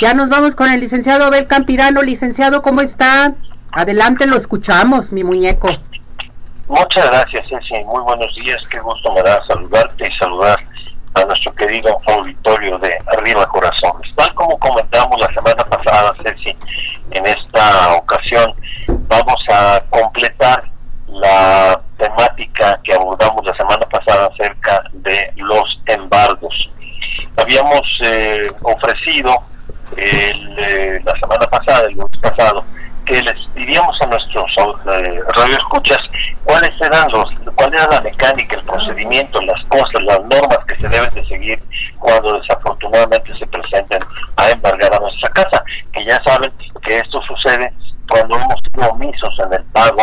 Ya nos vamos con el licenciado Abel Campirano. Licenciado, ¿cómo está? Adelante, lo escuchamos, mi muñeco. Muchas gracias, Ceci. Muy buenos días. Qué gusto me da saludarte y saludar a nuestro querido auditorio de Arriba Corazones. Tal como comentamos la semana pasada, Ceci, en esta ocasión vamos a completar la temática que abordamos la semana pasada acerca de los embargos. Habíamos eh, ofrecido el, eh, la semana pasada, el lunes pasado, que les diríamos a nuestros eh, radioescuchas cuáles eran los, cuál era la mecánica, el procedimiento, las cosas, las normas que se deben de seguir cuando desafortunadamente se presenten a embargar a nuestra casa, que ya saben que esto sucede cuando hemos sido omisos en el pago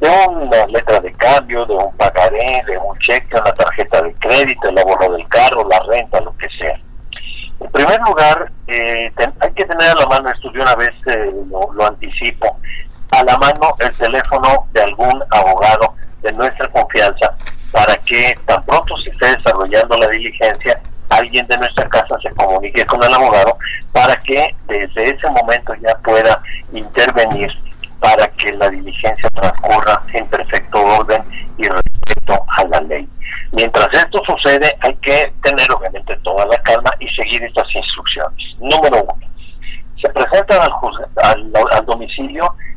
de una letra de cambio, de un pagaré, de un cheque, una tarjeta de crédito, el abono del carro, la renta, lo que sea. En primer lugar, eh, que tener a la mano, esto una vez eh, lo, anticipo, a la mano el teléfono de algún abogado de nuestra confianza para que tan pronto se esté desarrollando la diligencia, alguien de nuestra casa se comunique con el abogado para que desde ese momento ya pueda intervenir para que la diligencia transcurra en perfecto orden y respeto a la ley. Mientras esto sucede, hay que tener obviamente toda la calma y seguir estas instrucciones. Número uno, se presentan al,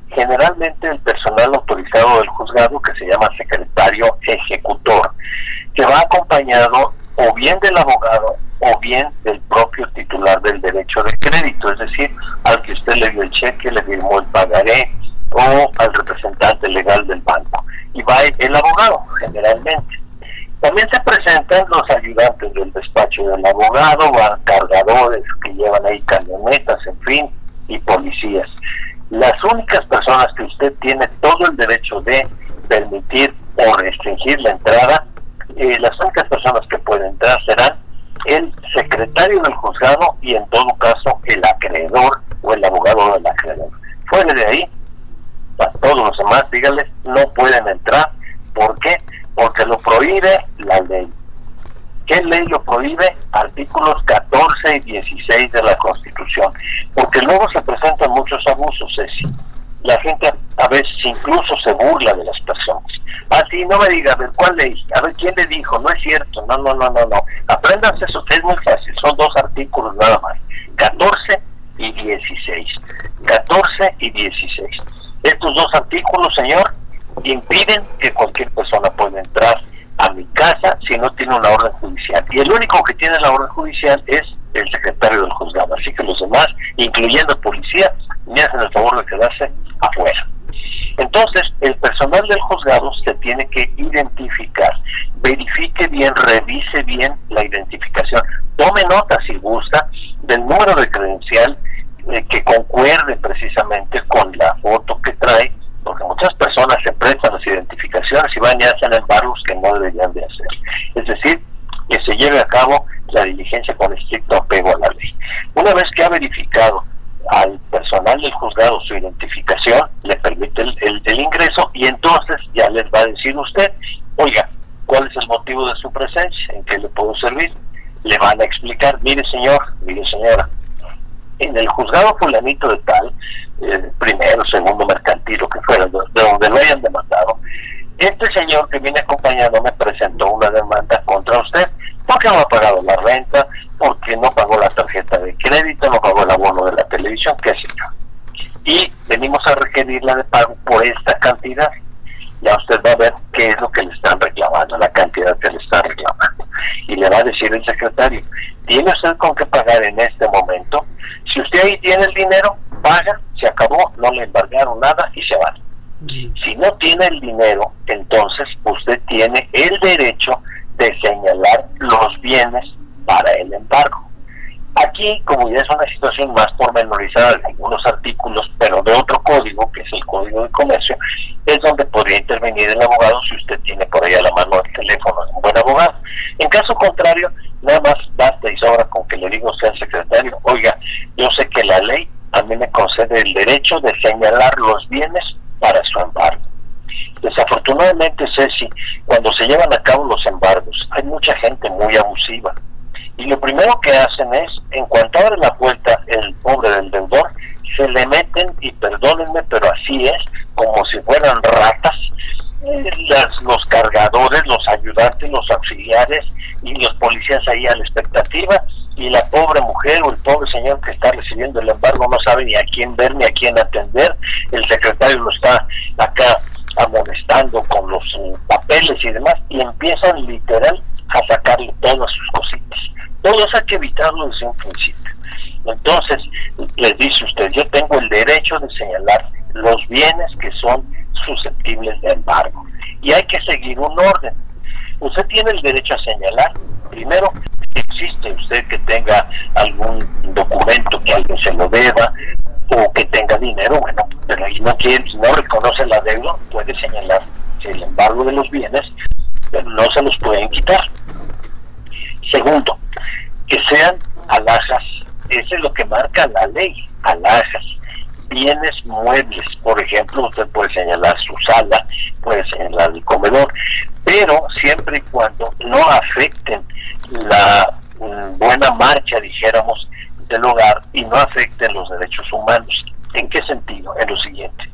generalmente el personal autorizado del juzgado que se llama secretario ejecutor, que va acompañado o bien del abogado o bien del propio titular del derecho de crédito, es decir, al que usted le dio el cheque, le firmó el pagaré o al representante legal del banco. Y va el abogado, generalmente. También se presentan los ayudantes del despacho del abogado, van cargadores que llevan ahí camionetas, en fin, y policías. Las únicas personas que usted tiene todo el derecho de permitir o restringir la entrada, eh, las únicas personas que pueden entrar serán el secretario del juzgado y en todo caso el acreedor o el abogado del acreedor. Fuera de ahí, a todos los demás, díganles, no pueden entrar. ¿Por qué? porque lo prohíbe la ley. ¿Qué ley lo prohíbe? Artículos 14 y 16 de la Constitución. Porque luego se presentan muchos Ceci. La gente a veces incluso se burla de las personas. Así, ah, no me diga, a ver, ¿cuál ley? A ver, ¿quién le dijo? No es cierto, no, no, no, no, no. Aprendas eso, es muy fácil, son dos artículos nada más. 14 y 16. 14 y 16. Estos dos artículos, señor, impiden que cualquier persona pueda entrar a mi casa si no tiene una orden judicial. Y el único que tiene la orden judicial es el secretario del juzgado. Así que los demás, incluyendo policía, me hacen el favor de quedarse afuera. Entonces, el personal del juzgado se tiene que identificar, verifique bien, revise bien la identificación, tome nota si gusta del número de credencial eh, que concuerde precisamente con la foto que trae porque muchas personas se prestan las identificaciones y van y hacen embargos que no deberían de hacer. Es decir, que se lleve a cabo la diligencia con estricto apego a la ley. Una vez que ha verificado al personal del juzgado su identificación, le permite el, ingreso y entonces ya les va a decir usted, oiga, ¿cuál es el motivo de su presencia? ¿En qué le puedo servir? Le van a explicar, mire señor, mire señora, en el juzgado fulanito de tal, eh, primero, segundo mercantil, lo que fuera, de, donde lo hayan demandado, este señor que viene acompañado me presentó una demanda contra usted porque no ha pagado la renta, porque no pagó la tarjeta de crédito, no pagó el abono de la televisión, qué sé yo. Y venimos a requerirla de pago por esta cantidad. Ya usted va a ver qué es lo que le están reclamando, la cantidad que le están reclamando. Y le va a decir el secretario, ¿tiene usted con qué pagar en este momento? Si usted ahí tiene el dinero, paga, se acabó, no le embargaron nada y se va. Si no tiene el dinero, entonces usted tiene el derecho de señalar los bienes para el embargo. Aquí, como ya es una situación más pormenorizada de algunos artículos, pero de otro código, que es el Código de Comercio, es donde podría intervenir el abogado si usted tiene por ahí a la mano el teléfono de un buen abogado. En caso contrario, Nada más basta y sobra con que le digo usted al secretario, oiga, yo sé que la ley a mí me concede el derecho de señalar los bienes para su embargo. Desafortunadamente, Ceci, cuando se llevan a cabo los embargos, hay mucha gente muy abusiva. Y lo primero que hacen es, en cuanto abre la puerta el pobre del deudor, se le meten, y perdónenme, pero así es, ni a quién ver ni a quién atender. El secretario lo está acá amonestando con los eh, papeles y demás y empiezan literal a sacarle todas sus cositas. Todo eso hay que evitarlo desde un principio. Entonces, les dice usted, yo tengo el derecho de señalar los bienes que son susceptibles de embargo. Y hay que seguir un orden. Usted tiene el derecho a señalar, primero, existe usted que tenga algún documento que alguien se lo deba o que tenga dinero, bueno, pero ahí no, quiere, no reconoce la deuda, puede señalar el embargo de los bienes, pero no se los pueden quitar. Segundo, que sean alhajas, eso es lo que marca la ley, alhajas bienes muebles, por ejemplo, usted puede señalar su sala, puede señalar el comedor, pero siempre y cuando no afecten la mm, buena marcha, dijéramos, del hogar y no afecten los derechos humanos. ¿En qué sentido? En lo siguiente.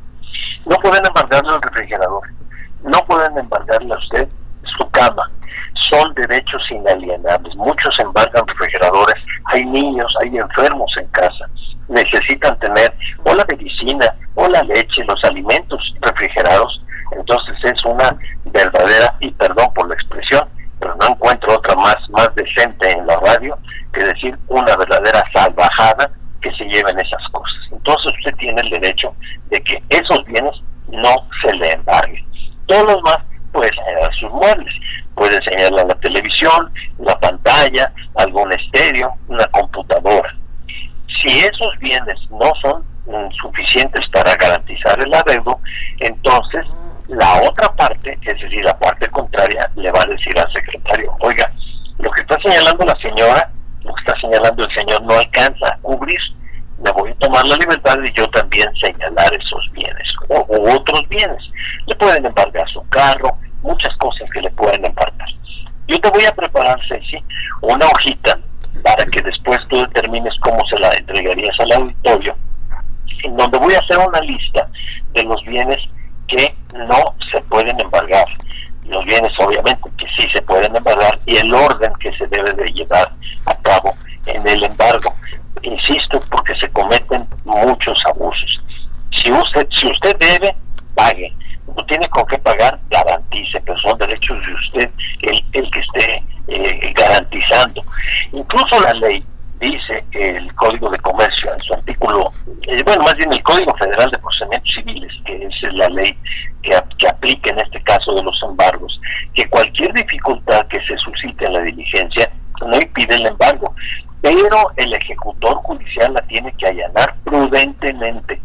No pueden embargarle el refrigerador, no pueden embargarle a usted su cama. Son derechos inalienables. Muchos embargan refrigeradores. Hay niños, hay enfermos en casa necesitan tener o la medicina o la leche, los alimentos refrigerados. Entonces es una verdadera, y perdón por la expresión, pero no encuentro otra más, más decente en la radio que decir una verdadera salvajada que se lleven esas cosas. Entonces usted tiene el derecho de que esos bienes no se le embarguen. Todos los más puede señalar sus muebles, puede señalar la televisión, la pantalla, algún estéreo, una computadora si esos bienes no son mm, suficientes para garantizar el adeudo, entonces la otra parte, es decir, la parte contraria, le va a decir al secretario, oiga, lo que está señalando la señora, lo que está señalando el señor no alcanza a cubrir, me voy a tomar la libertad de yo también señalar esos bienes o, otros bienes. Le pueden embargar su carro, muchas cosas que le pueden embargar. Yo te voy a preparar, Ceci, una hojita para que después tú determines cómo se la entregarías al auditorio, en donde voy a hacer una lista de los bienes que no se pueden embargar, los bienes obviamente que sí se pueden embargar y el orden que se debe de llevar a cabo en el embargo. Insisto, porque se cometen muchos abusos. Si usted, si usted debe, pague. No tiene con qué pagar, garantice, pero son derechos de usted el, el que esté eh, Incluso la ley dice el Código de Comercio en su artículo, eh, bueno, más bien el Código Federal de Procedimientos Civiles, que es la ley que, que aplica en este caso de los embargos, que cualquier dificultad que se suscite en la diligencia no impide el embargo, pero el ejecutor judicial la tiene que allanar prudentemente.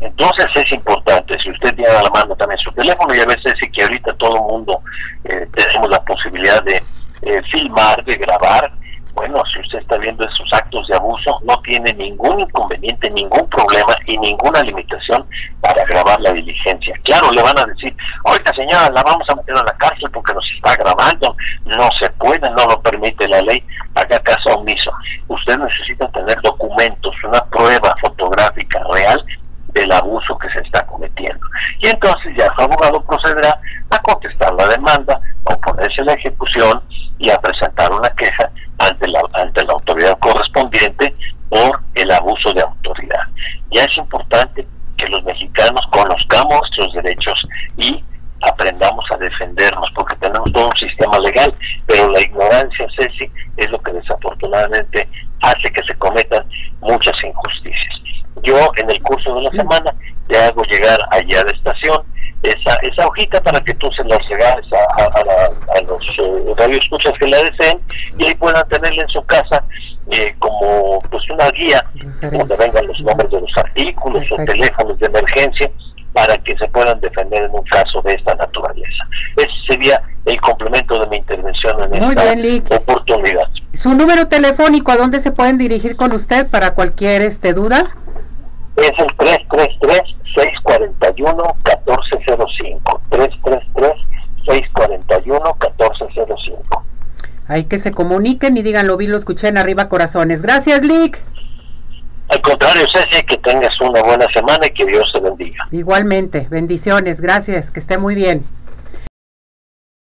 Entonces es importante, si usted tiene a la mano también su teléfono, y a veces sí que ahorita todo el mundo eh, tenemos la posibilidad de eh, filmar, de grabar. Bueno, si usted está viendo esos actos de abuso, no tiene ningún inconveniente, ningún problema y ninguna limitación para grabar la diligencia. Claro, le van a decir, oiga señora, la vamos a meter a la cárcel porque nos está grabando. No se puede, no lo permite la ley. Haga caso omiso. Usted necesita tener documentos, una prueba fotográfica real del abuso que se está cometiendo. Y entonces ya su abogado procederá a contestar la demanda, oponerse a la ejecución y a presentar una queja ante la, ante la autoridad correspondiente por el abuso de autoridad. Ya es importante que los mexicanos conozcamos nuestros derechos y aprendamos a defendernos, porque tenemos todo un sistema legal, pero la ignorancia, Ceci, es lo que desafortunadamente hace que se cometan muchas injusticias. Yo en el curso de la semana te hago llegar allá de estación esa, esa hojita para que tú se la regales a, a, a, radioescuchas que la deseen y ahí puedan tenerla en su casa eh, como pues una guía donde vengan los nombres de los artículos o teléfonos de emergencia para que se puedan defender en un caso de esta naturaleza. Ese sería el complemento de mi intervención en esta oportunidad. ¿Su número telefónico a dónde se pueden dirigir con usted para cualquier este duda? Es el 333-641-1405. 333-641-1405. Hay que se comuniquen y digan lo vi, lo escuché en Arriba Corazones. Gracias, Lick. Al contrario, Ceci, que tengas una buena semana y que Dios te bendiga. Igualmente, bendiciones, gracias, que esté muy bien.